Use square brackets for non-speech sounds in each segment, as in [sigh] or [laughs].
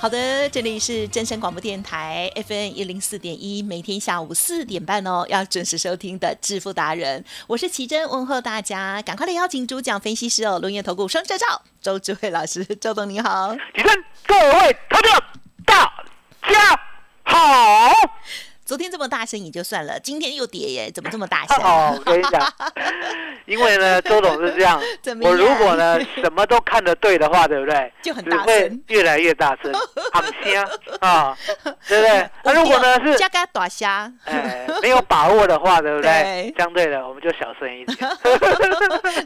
好的，这里是真声广播电台 FM 一零四点一，每天下午四点半哦，要准时收听的致富达人，我是奇珍，问候大家，赶快来邀请主讲分析师哦，龙岩投顾双车照周智慧老师，周董你好，奇珍，各位投票大家好。昨天这么大声也就算了，今天又跌耶，怎么这么大声？[laughs] 哦，我跟你讲，[laughs] 因为呢，周董是这样，我如果呢什么都看得对的话，对不对？[laughs] 就很大声，越来越大声，好香啊，对不对？那如果呢是加个大虾，哎，没有把握的话，对不对？相对的，我们就小声一点。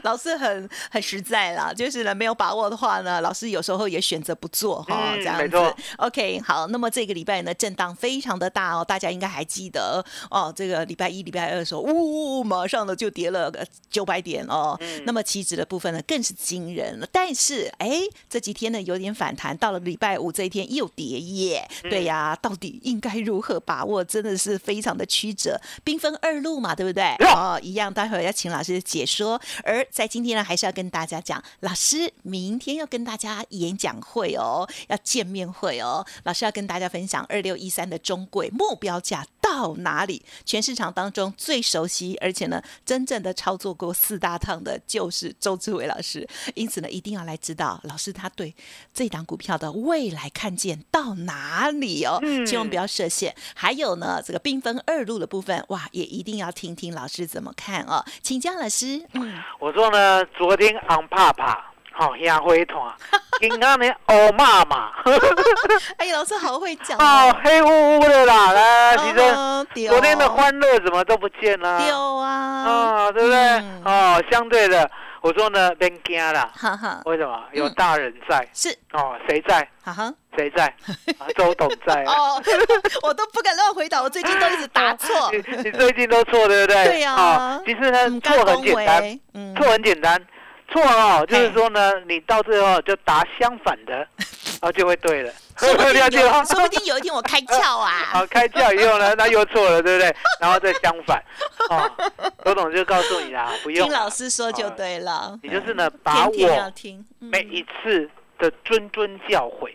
老师很很实在啦，就是呢没有把握的话呢，老师有时候也选择不做哈，这样子。OK，好，那么这个礼拜呢震荡非常的大哦，大家应该。还记得哦，这个礼拜一、礼拜二的时候，呜，马上呢就跌了九百点哦。那么期指的部分呢更是惊人了。但是哎，这几天呢有点反弹，到了礼拜五这一天又跌耶。对呀，到底应该如何把握？真的是非常的曲折，兵分二路嘛，对不对？哦，一样，待会儿要请老师解说。而在今天呢，还是要跟大家讲，老师明天要跟大家演讲会哦，要见面会哦。老师要跟大家分享二六一三的中轨目标价。到哪里？全市场当中最熟悉，而且呢，真正的操作过四大趟的，就是周志伟老师。因此呢，一定要来知道老师他对这档股票的未来看见到哪里哦，千万不要设限。还有呢，这个缤纷二路的部分，哇，也一定要听听老师怎么看哦。请教老师。嗯，我说呢，昨天昂帕帕。好，亚灰团，今天的欧妈妈，[laughs] 哎，老师好会讲 [laughs] 哦，黑乎乎的啦，来，其实昨天的欢乐怎么都不见了？丢啊，啊，对不对？哦，相对的，我说呢，别惊啦，[laughs] 为什么？有大人在，是哦，谁在？哈哈，谁在？周董在。哦，我都不敢乱回答，我最近都一直答错。你最近都错，对不对？对呀。其实呢，错很简单，错很简单。错哦，就是说呢，你到最后就答相反的，[laughs] 然后就会对了。说不定有，[laughs] 说不定有一天我开窍啊。好，开窍以后呢，[laughs] 那又错了，对不对？然后再相反。哦，周董就告诉你啦，不用听老师说就对了。你就是呢，把我每一次的谆谆教诲，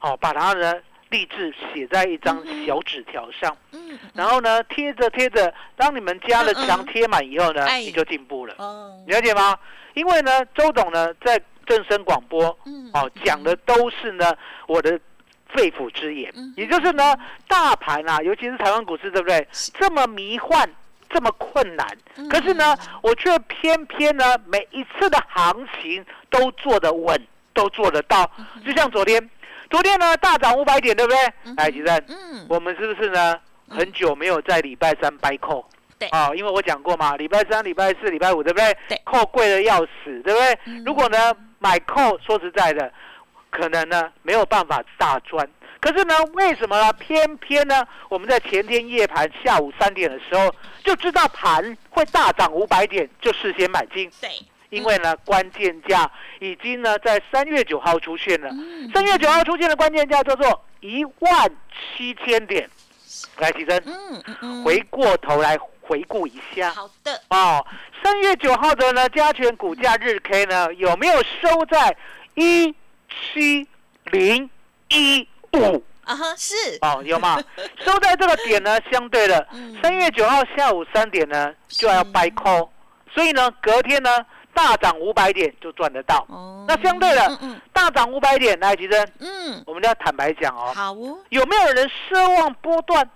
哦，把它呢励志写在一张小纸条上，嗯，然后呢贴着贴着，当你们家的墙贴满以后呢，你就进步了。哦，了解吗？因为呢，周董呢在正声广播，哦，讲的都是呢我的肺腑之言，也就是呢，大盘啊，尤其是台湾股市，对不对？这么迷幻，这么困难，可是呢，我却偏偏呢，每一次的行情都做得稳，都做得到。就像昨天，昨天呢大涨五百点，对不对？哎，吉正，嗯，我们是不是呢？很久没有在礼拜三掰扣，对啊，因为我讲过嘛，礼拜三、礼拜四、礼拜五，对不对？对，扣贵的要死，对不对？如果呢买扣，说实在的，可能呢没有办法大赚。可是呢，为什么呢？偏偏呢，我们在前天夜盘下午三点的时候就知道盘会大涨五百点，就事先买进。对，因为呢，关键价已经呢在三月九号出现了。三月九号出现的关键价叫做一万七千点。来，起身。嗯。回过头来回顾一下。好的。哦，三月九号的呢，加权股价日 K 呢有没有收在一七零一？五啊哈是哦有吗？[laughs] 收在这个点呢，相对的三月九号下午三点呢就要掰空，所以呢隔天呢大涨五百点就赚得到。哦，那相对的大涨五百点来吉珍，嗯，我们要坦白讲哦，好哦，有没有人奢望波段？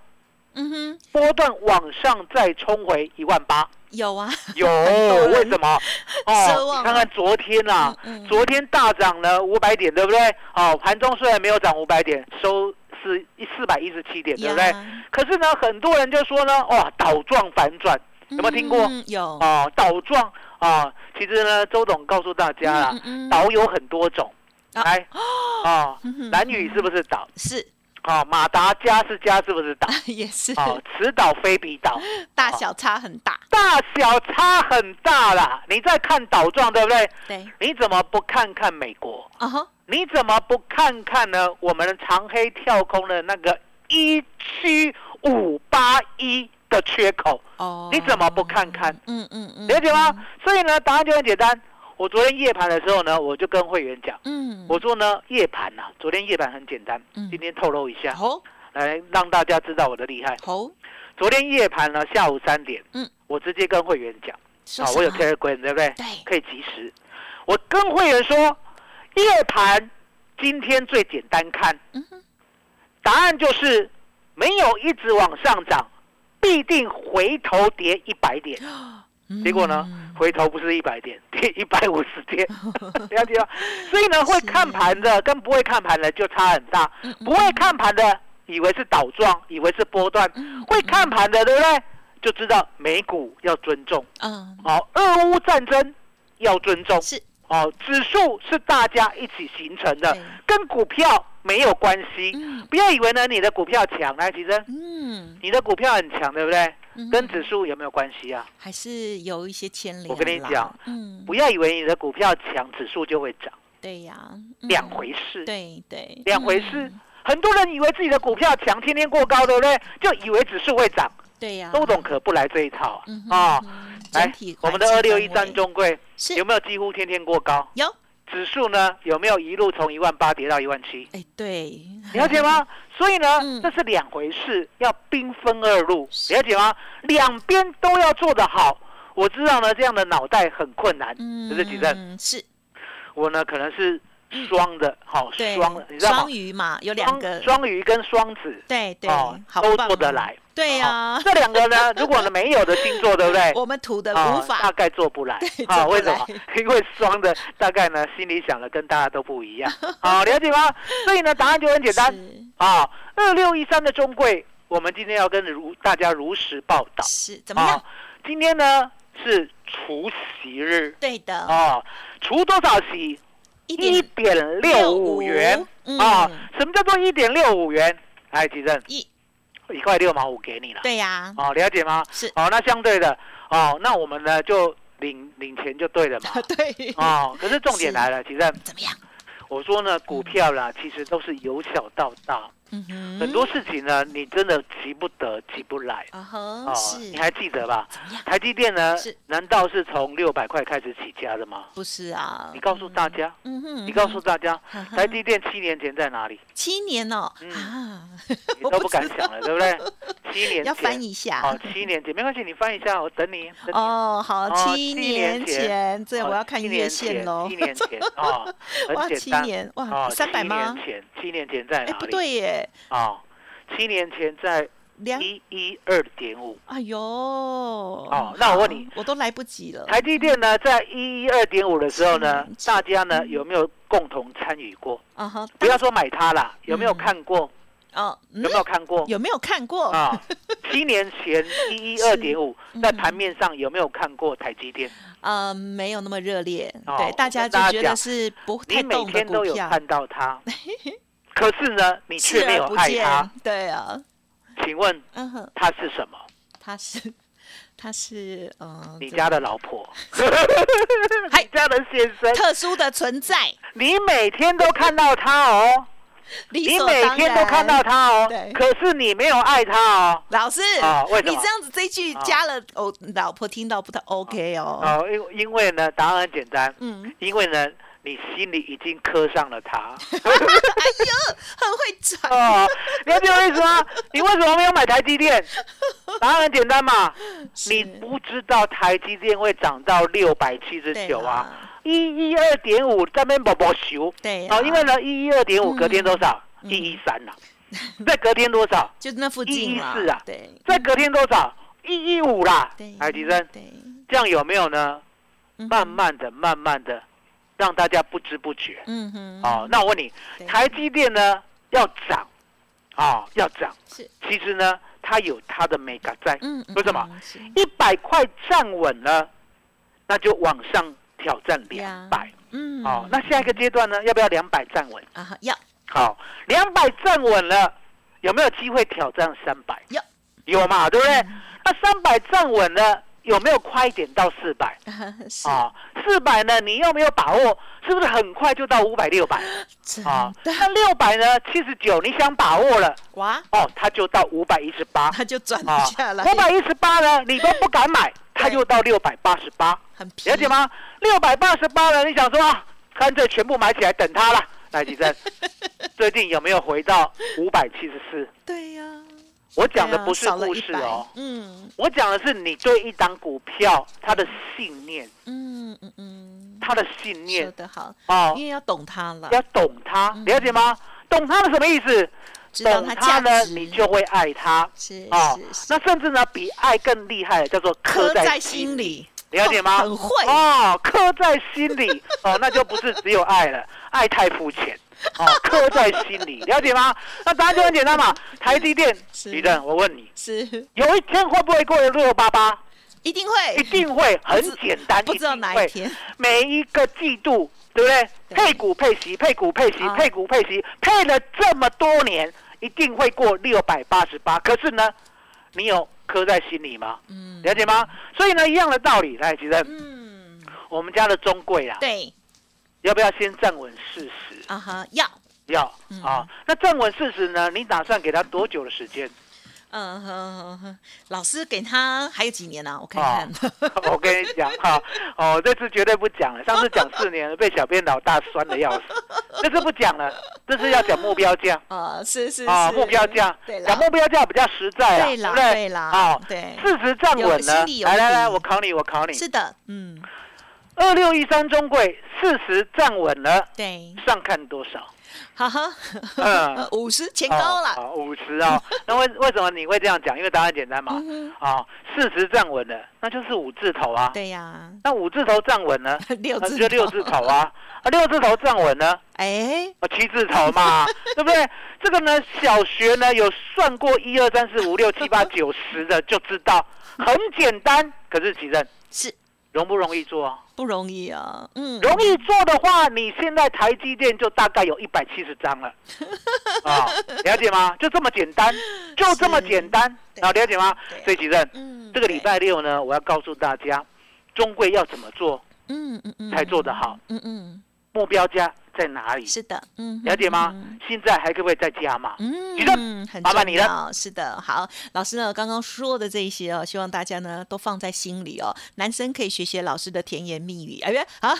嗯哼，波段往上再冲回一万八？有啊，有，[laughs] 为什么？[laughs] 哦，看看昨天呐，昨天大涨了五百点，对不对？哦，盘中虽然没有涨五百点，收是一四百一十七点，对不对？可是呢，很多人就说呢，哇，倒状反转，有没有听过？有。哦，倒状啊，其实呢，周董告诉大家啦，岛有很多种，来，哦，蓝雨是不是岛？是。哦，马达加是加，是不是岛？[laughs] 也是。哦，此岛非彼岛，[laughs] 大小差很大。大小差很大啦！你在看岛状，对不对？对。你怎么不看看美国？啊哈。你怎么不看看呢？我们的长黑跳空的那个一七五八一的缺口？哦。你怎么不看看？嗯嗯嗯。了解吗？所以呢，答案就很简单。我昨天夜盘的时候呢，我就跟会员讲，嗯，我说呢，夜盘呐，昨天夜盘很简单，嗯，今天透露一下，好，来让大家知道我的厉害，好，昨天夜盘呢，下午三点，嗯，我直接跟会员讲，啊，我有 Telegram 对不对？对，可以及时，我跟会员说，夜盘今天最简单看，嗯答案就是没有一直往上涨，必定回头跌一百点。结果呢？回头不是一百点，[laughs] 跌一百五十点，[laughs] 了解吗？所以呢，会看盘的跟不会看盘的就差很大。不会看盘的以为是倒状，以为是波段；会看盘的，对不对？就知道美股要尊重。嗯。好，俄乌战争要尊重。是。哦，指数是大家一起形成的，跟股票没有关系。不要以为呢，你的股票强，来，其实，嗯，你的股票很强，对不对？跟指数有没有关系啊？还是有一些牵连。我跟你讲，嗯，不要以为你的股票强，指数就会涨。对呀，两回事。对对，两回事。很多人以为自己的股票强，天天过高，对不对？就以为指数会涨。对呀，周董可不来这一套啊！来，我们的二六一三中贵有没有几乎天天过高？有。指数呢有没有一路从一万八跌到一万七？哎，对，了解吗？[laughs] 所以呢，这是两回事，要兵分二路，了解吗？两边都要做得好。我知道呢，这样的脑袋很困难，这是几阵？是，我呢可能是。双的，好双的，你知道吗？双鱼嘛，有两个双鱼跟双子，对对，都做得来。对呀，这两个呢，[laughs] 如果呢没有的星座，对不对？我们土的无法，大概做不来。啊，为什么？[laughs] 因为双的大概呢，心里想的跟大家都不一样。[laughs] 好，了解吗？所以呢，答案就很简单。啊，二六一三的中贵，我们今天要跟如大家如实报道。是怎么样？今天呢是除夕日。对的。啊，除多少席？一点六五元啊！什么叫做一点六五元？来，吉正，一一块六毛五给你了。对呀。哦，了解吗？是。哦，那相对的，哦，那我们呢就领领钱就对了嘛。[laughs] 对。哦，可是重点来了，其实。怎么样？我说呢，股票啦，其实都是由小到大。很多事情呢，你真的急不得，急不来。哦，是。你还记得吧？台积电呢？难道是从六百块开始起家的吗？不是啊。你告诉大家。嗯哼。你告诉大家，台积电七年前在哪里？七年哦。啊。你都不敢想了，[laughs] 对不对？七年前。要翻一下。好，七年前没关系，你翻一下，我等你。哦，好，七年前，这我要看月线喽。七年前哦，[laughs] 很简单。七年哇，三百吗？七年前，七年前在哪里？不对耶。啊，七年前在一一二点五。哎呦，哦，那我问你，我都来不及了。台积电呢，在一一二点五的时候呢，大家呢有没有共同参与过？啊哈，不要说买它啦，有没有看过？哦，有没有看过？有没有看过啊？[laughs] 七年前一一二点五，在盘面上有没有看过台积电？呃，没有那么热烈。对，大家就觉得是不太动的你每天都有看到它，[laughs] 可是呢，你却没有爱它。对啊。请问，嗯哼，它是什么？它是，他是，呃，你家的老婆，[laughs] 你家的先生，特殊的存在。你每天都看到他哦。你每天都看到他哦，可是你没有爱他哦，老师啊，为什么你这样子这句加了哦，老婆听到不太 OK 哦？哦，因因为呢，答案很简单，嗯，因为呢，你心里已经刻上了他。[laughs] 哎呦，很会转哦，了解我意思吗？你为什么没有买台积电？答案很简单嘛，[laughs] 你不知道台积电会涨到六百七十九啊。一一二点五这边宝宝修，对，哦，因为呢，一一二点五隔天多少？一一三呐，再隔天多少？[laughs] 就那附近一一四啊，对，再隔天多少？一一五啦，海迪生，对，这样有没有呢？慢慢的，慢慢的，让大家不知不觉，嗯哼，哦，那我问你，台积电呢要涨，啊，要涨，是，其实呢，它有它的美感在，嗯，为什么？一百块站稳了，那就往上。挑战两百，嗯，好，那下一个阶段呢？要不要两百站稳？啊，要。好，两百站稳了，有没有机会挑战三百？有，有嘛，对不对？那三百站稳了，有没有快一点到四百？啊，四百呢？你有没有把握？是不是很快就到五百六百？啊，那六百呢？七十九，你想把握了？哇，哦，它就到五百一十八，它就转下来。五百一十八呢？你都不敢买。它又到六百八十八，了解吗？六百八十八了，你想说啊，干脆全部买起来等它了。来，吉珍，[laughs] 最近有没有回到五百七十四？对呀，我讲的不是故事哦，嗯，我讲的是你对一档股票它的信念，嗯嗯嗯，它的信念说得好哦，你也要懂它了，要懂它，了解吗？懂它的什么意思？懂他呢，你就会爱他。是啊，那甚至呢，比爱更厉害的，叫做刻在心里，了解吗？很会。哦，刻在心里。[laughs] 哦，那就不是只有爱了，爱太肤浅。哦，刻在心里，[laughs] 了解吗？那答案就很简单嘛，台积电，李正，我问你，是。有一天会不会过六八八？一定会，一定会，很简单，不知道哪一天，每一个季度，对不对？配股配息，配股配息，配股配息，配了这么多年。一定会过六百八十八，可是呢，你有刻在心里吗？嗯，了解吗？所以呢，一样的道理，来，其实，嗯，我们家的中贵啊，对，要不要先站稳事实？啊哈，要，要，啊，那站稳事实呢？你打算给他多久的时间？嗯哼哼，老师给他还有几年呢？我看看。[laughs] 我跟你讲哈，哦，这次绝对不讲了。[laughs] 上次讲四年，被小编老大酸的要死。[laughs] 这次不讲了，这次要讲目标价。啊，是是啊，目标价。对讲目标价比较实在啊，对不对？对啦，好，对。事实站稳了，来来来，我考你，我考你。是的，嗯。二六一三中贵，事实站稳了，对。上看多少？哈哈，嗯，[laughs] 五十前高了，五十啊。[laughs] 那为为什么你会这样讲？因为答案简单嘛，啊，四十站稳了，那就是五字头啊。对呀，那五字头站稳了，[laughs] 六字就六字头啊。啊，六字头站稳了，哎，啊，七字头嘛，对不对？这个呢，小学呢有算过一二三四五六七八九十的，就知道很简单。可是几任是。容不容易做？不容易啊，嗯，容易做的话，你现在台积电就大概有一百七十张了，[laughs] 啊，了解吗？就这么简单，就这么简单，啊，了解吗？所以其实，嗯，这个礼拜六呢，我要告诉大家，中贵要怎么做，嗯嗯嗯，才做得好，嗯嗯，目标价。在哪里？是的，嗯，了解吗？现在还可不可以再加嘛？嗯，很重要。是的，好，老师呢刚刚说的这一些哦，希望大家呢都放在心里哦。男生可以学学老师的甜言蜜语，哎呀，啊，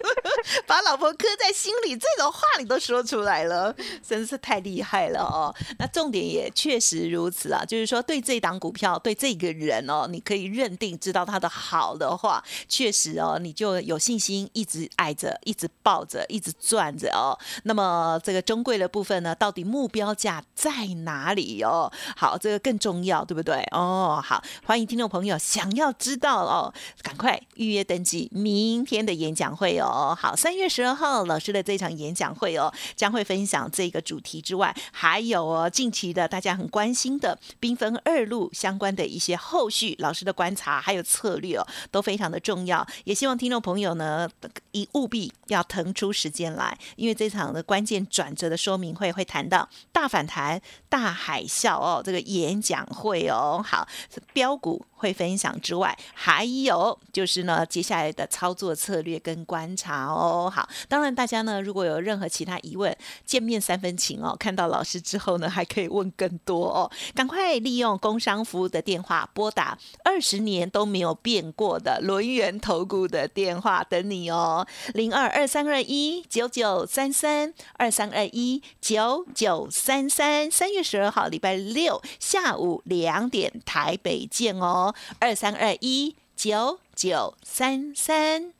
[laughs] 把老婆刻在心里，这种话你都说出来了，真是太厉害了哦。那重点也确实如此啊，就是说对这档股票，对这个人哦，你可以认定知道他的好的话，确实哦，你就有信心一直爱着，一直抱着，一直。赚着哦。那么这个中贵的部分呢，到底目标价在哪里哦？好，这个更重要，对不对？哦，好，欢迎听众朋友想要知道哦，赶快预约登记明天的演讲会哦。好，三月十二号老师的这场演讲会哦，将会分享这个主题之外，还有哦近期的大家很关心的缤纷二路相关的一些后续老师的观察还有策略哦，都非常的重要。也希望听众朋友呢，一务必要腾出时间来，因为这场的关键转折的说明会会谈到大反弹、大海啸哦，这个演讲会哦，好标股。会分享之外，还有就是呢，接下来的操作策略跟观察哦。好，当然大家呢，如果有任何其他疑问，见面三分情哦。看到老师之后呢，还可以问更多哦。赶快利用工商服务的电话拨打二十年都没有变过的轮圆投顾的电话等你哦，零二二三二一九九三三二三二一九九三三。三月十二号礼拜六下午两点，台北见哦。二三二一九九三三，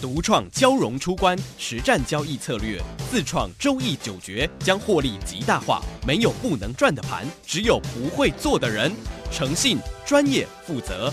独创交融出关实战交易策略，自创周易九诀，将获利极大化。没有不能赚的盘，只有不会做的人。诚信、专业、负责，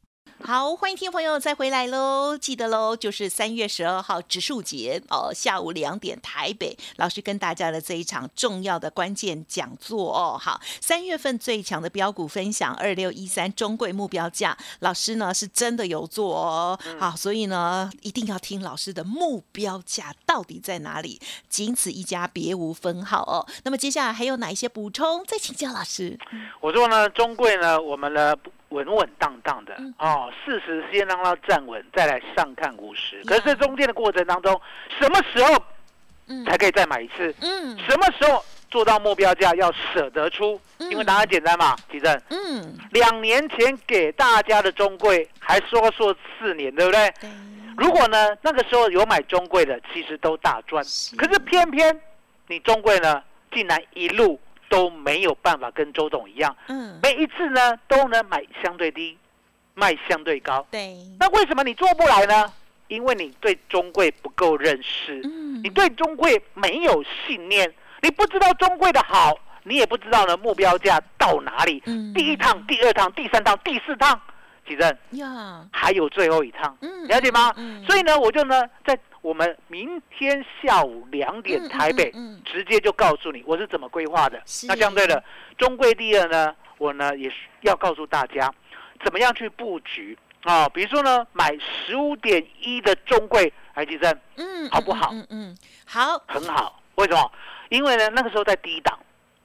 好，欢迎听众朋友再回来喽！记得喽，就是三月十二号植树节哦，下午两点台北老师跟大家的这一场重要的关键讲座哦。好，三月份最强的标股分享二六一三中贵目标价，老师呢是真的有做哦。好，所以呢一定要听老师的目标价到底在哪里，仅此一家，别无分号哦。那么接下来还有哪一些补充？再请教老师。我说呢，中贵呢，我们呢。稳稳当当的哦，四十先让它站稳，再来上看五十。可是这中间的过程当中，什么时候才可以再买一次？嗯，什么时候做到目标价要舍得出？因为答案简单嘛，提正。嗯，两年前给大家的中贵还说说四年，对不对？如果呢那个时候有买中贵的，其实都大赚。可是偏偏你中贵呢，竟然一路。都没有办法跟周董一样，嗯，每一次呢都能买相对低，卖相对高，对。那为什么你做不来呢？因为你对中贵不够认识，嗯，你对中贵没有信念，你不知道中贵的好，你也不知道呢目标价到哪里。嗯，第一趟、第二趟、第三趟、第四趟，几阵呀？还有最后一趟，嗯，了解吗？嗯，所以呢，我就呢在。我们明天下午两点台北，直接就告诉你我是怎么规划的。那相对的，中贵第二呢，我呢也是要告诉大家怎么样去布局啊。比如说呢，买十五点一的中贵海基证，嗯，好不好？嗯嗯，好，很好。为什么？因为呢那个时候在低档，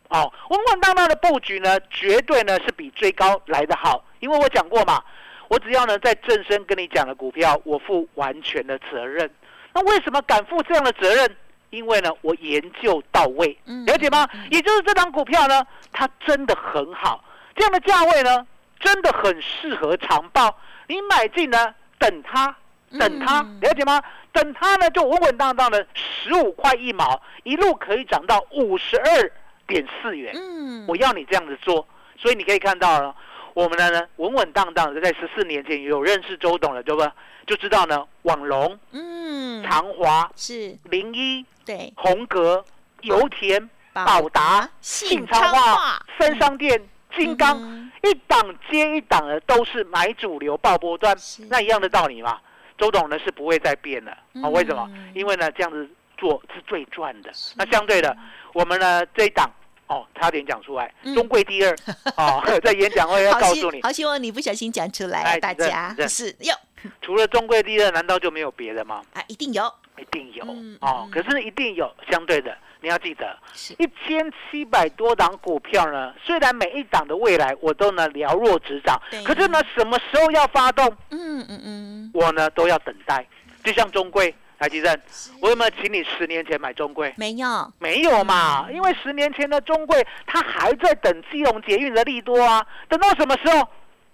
哦，稳稳当当的布局呢，绝对呢是比追高来的好。因为我讲过嘛，我只要呢在正身跟你讲的股票，我负完全的责任。那为什么敢负这样的责任？因为呢，我研究到位，了解吗？也就是这张股票呢，它真的很好，这样的价位呢，真的很适合长报。你买进呢，等它，等它，了解吗？等它呢，就稳稳当当的十五块一毛，一路可以涨到五十二点四元。嗯，我要你这样子做，所以你可以看到了，我们的呢，稳稳当当的，在十四年前有认识周董了，对不？就知道呢，网龙、嗯，长华是零一，对，红格、油田、宝达、信昌化、三商店、金刚，一档接一档的都是买主流爆波段，那一样的道理嘛。周董呢是不会再变了啊？为什么？因为呢这样子做是最赚的。那相对的，我们呢这一档。哦，差点讲出来，中贵第二哦，[laughs] [laughs] 在演讲会要告诉你，好希望你不小心讲出来，大家是哟。除了中贵第二，难道就没有别的吗？啊，一定有，一定有哦。可是一定有相对的，你要记得，一千七百多档股票呢，虽然每一档的未来我都能了若指掌，可是呢，什么时候要发动？嗯嗯嗯，我呢都要等待，就像中贵。台积电，我有没有请你十年前买中贵？没有，没有嘛？因为十年前的中贵，它还在等基隆捷运的利多啊，等到什么时候？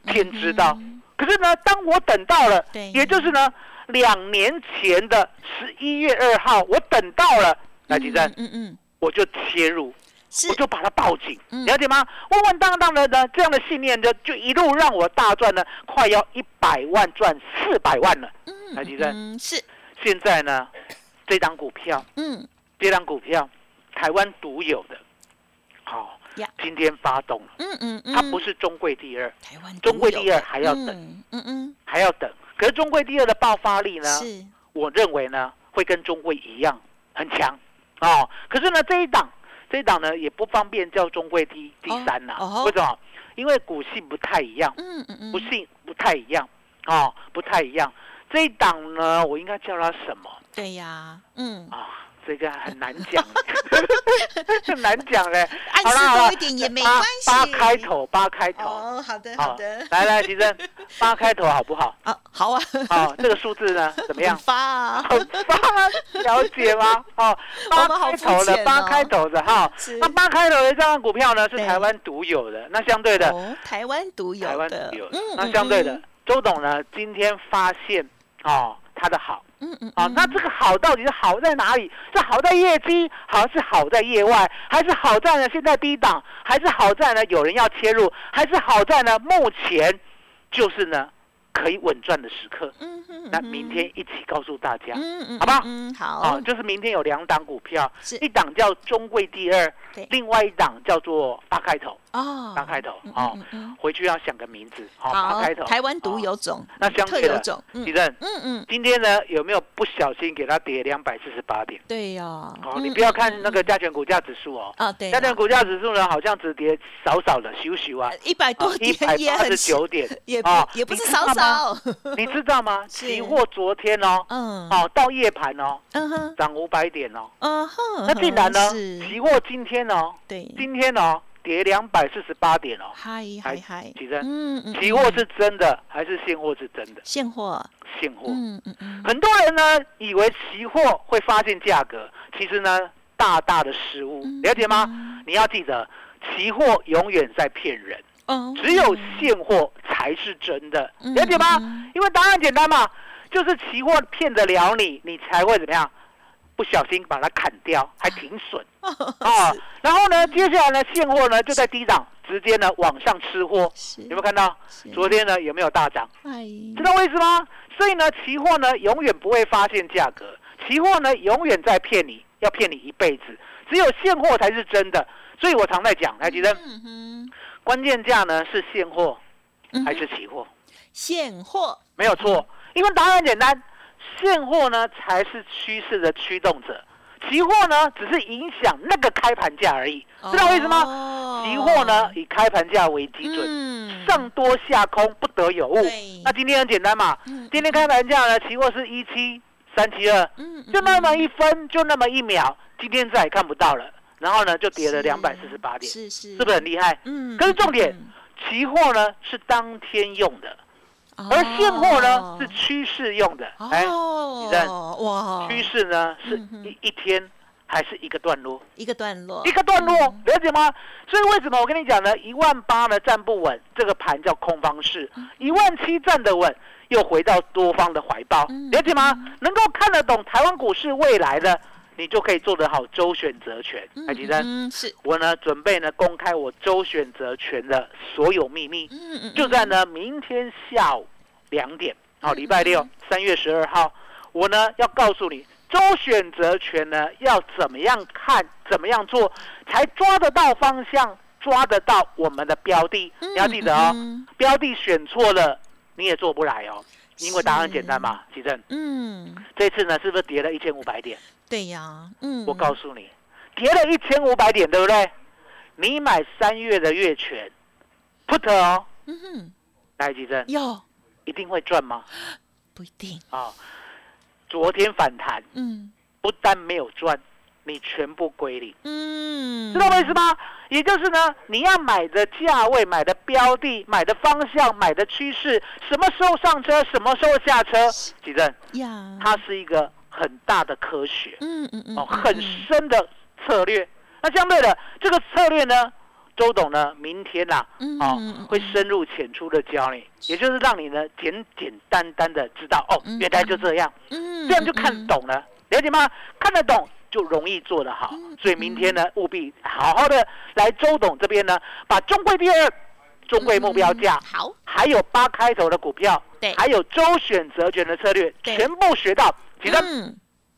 天知道。可是呢，当我等到了，也就是呢，两年前的十一月二号，我等到了，来吉珍，嗯嗯，我就切入，我就把它报警，了解吗？稳稳当当的呢，这样的信念就就一路让我大赚呢，快要一百万赚四百万了，来吉珍，是，现在呢，这张股票，嗯，这张股票，台湾独有的，好。今天发动了，嗯嗯嗯，它不是中贵第二，台湾中贵第二还要等，嗯嗯，还要等。可是中贵第二的爆发力呢？是，我认为呢会跟中贵一样很强，哦。可是呢这一档这一档呢也不方便叫中贵第第三呐，为什么？因为股性不太一样，嗯嗯嗯，不性不太一样，哦，不太一样。这一档呢我应该叫它什么？对呀，嗯啊。这个很难讲，[laughs] 很难讲嘞。好了多一点也没关系。八开头，八开头。哦，好的，好的。来来，提生，[laughs] 八开头好不好？啊，好啊。好，这个数字呢，[laughs] 怎么样？发啊，发，了解吗？哦，八开头的，八开头的哈。那八开头的这张股票呢，是台湾独有的。那相对的，台湾独有的。台湾独有的。那相对的，周董呢，今天发现哦，他的好。嗯嗯，啊，那这个好到底是好在哪里？是好在业绩，还是好在业外，还是好在呢？现在低档，还是好在呢？有人要切入，还是好在呢？目前就是呢。可以稳赚的时刻，嗯嗯，那明天一起告诉大家，嗯嗯，好不好？嗯，好。啊，就是明天有两档股票，一档叫中贵第二，另外一档叫做八开头，哦，八开头，哦，回去要想个名字，好，八开头，台湾独有种，那相对的，地震，嗯。嗯，今天呢有没有不小心给它跌两百四十八点？对呀，哦，你不要看那个加权股价指数哦，啊对，加权股价指数呢好像只跌少少的，咻咻啊，一百多点，一百八十九点，也啊也不是少少。你知道吗？[laughs] 期货昨天哦，嗯，哦到夜盘哦，嗯哼，涨五百点哦，嗯哼，那竟然呢？期货今天哦，对，今天哦跌两百四十八点哦，嗨嗨嗨，其实，嗯嗯，期货是真的还是现货？是真的？现货，现货，嗯嗯嗯，很多人呢以为期货会发现价格，其实呢大大的失误，了解吗？你要记得，期货永远在骗人。只有现货才是真的，了解吗？因为答案简单嘛，就是期货骗得了你，你才会怎么样？不小心把它砍掉，还挺损 [laughs] 啊。然后呢，接下来呢，现货呢就在低档，直接呢往上吃货，有没有看到？昨天呢有没有大涨？知道为什么？所以呢，期货呢永远不会发现价格，期货呢永远在骗你，要骗你一辈子。只有现货才是真的，所以我常在讲，还记得？关键价呢是现货还是期货？现货没有错，因为答案很简单，现货呢才是趋势的驱动者，期货呢只是影响那个开盘价而已，知道为什么？期货呢以开盘价为基准，上多下空不得有误。那今天很简单嘛，今天开盘价呢，期货是一七三七二，就那么一分，就那么一秒，今天再也看不到了。然后呢，就跌了两百四十八点，是是，是不是很厉害？嗯。可是重点，期货呢是当天用的，而现货呢是趋势用的。哎，你看，哇，趋势呢是一一天还是一个段落？一个段落，一个段落，了解吗？所以为什么我跟你讲呢？一万八呢站不稳，这个盘叫空方式；一万七站得稳，又回到多方的怀抱，了解吗？能够看得懂台湾股市未来的。你就可以做得好周选择权，海吉生，是我呢准备呢公开我周选择权的所有秘密，嗯嗯，就在呢明天下午两点，好，礼拜六三月十二号，我呢要告诉你周选择权呢要怎么样看，怎么样做才抓得到方向，抓得到我们的标的，你要记得哦，标的选错了你也做不来哦，因为答案简单嘛，奇正，嗯，这次呢是不是跌了一千五百点？对呀，嗯，我告诉你，跌了一千五百点，对不对？你买三月的月权，put 哦，嗯哼，来几针？有，一定会赚吗？不一定啊。昨天反弹，嗯，不但没有赚，你全部归零，嗯，知道为什么？也就是呢，你要买的价位、买的标的、买的方向、买的趋势，什么时候上车，什么时候下车？几针？呀，它是一个。很大的科学，嗯嗯嗯，哦，很深的策略。那相对的，这个策略呢，周董呢，明天呐，哦，会深入浅出的教你，也就是让你呢简简单单的知道，哦，原来就这样，这样就看懂了，了解吗？看得懂就容易做得好，所以明天呢，务必好好的来周董这边呢，把中贵第二、中贵目标价，好，还有八开头的股票，对，还有周选择权的策略，全部学到，记得。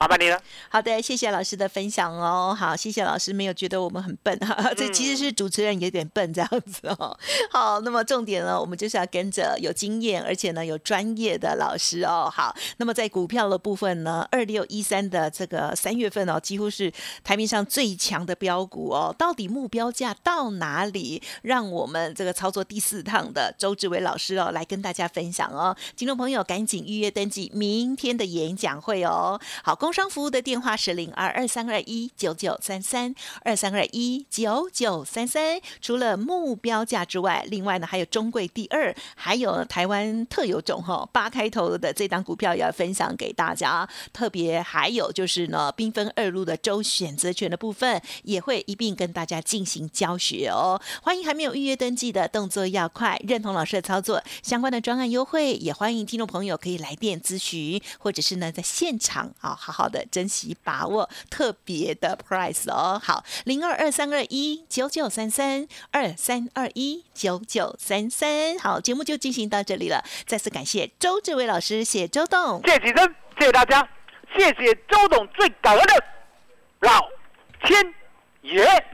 麻烦你了。好的，谢谢老师的分享哦。好，谢谢老师，没有觉得我们很笨哈。这其实是主持人有点笨这样子哦。好，那么重点呢，我们就是要跟着有经验而且呢有专业的老师哦。好，那么在股票的部分呢，二六一三的这个三月份哦，几乎是台面上最强的标股哦。到底目标价到哪里？让我们这个操作第四趟的周志伟老师哦来跟大家分享哦。听众朋友赶紧预约登记明天的演讲会哦。好。工商服务的电话是零二二三二一九九三三二三二一九九三三。除了目标价之外，另外呢还有中贵第二，还有台湾特有种哈八开头的这档股票要分享给大家。特别还有就是呢缤纷二路的周选择权的部分，也会一并跟大家进行教学哦。欢迎还没有预约登记的动作要快，认同老师的操作，相关的专案优惠也欢迎听众朋友可以来电咨询，或者是呢在现场啊好。好好的，珍惜把握特别的 price 哦。好，零二二三二一九九三三二三二一九九三三。好，节目就进行到这里了。再次感谢周志伟老师，谢周董，谢谢生，谢谢大家，谢谢周董最感恩的老天爷。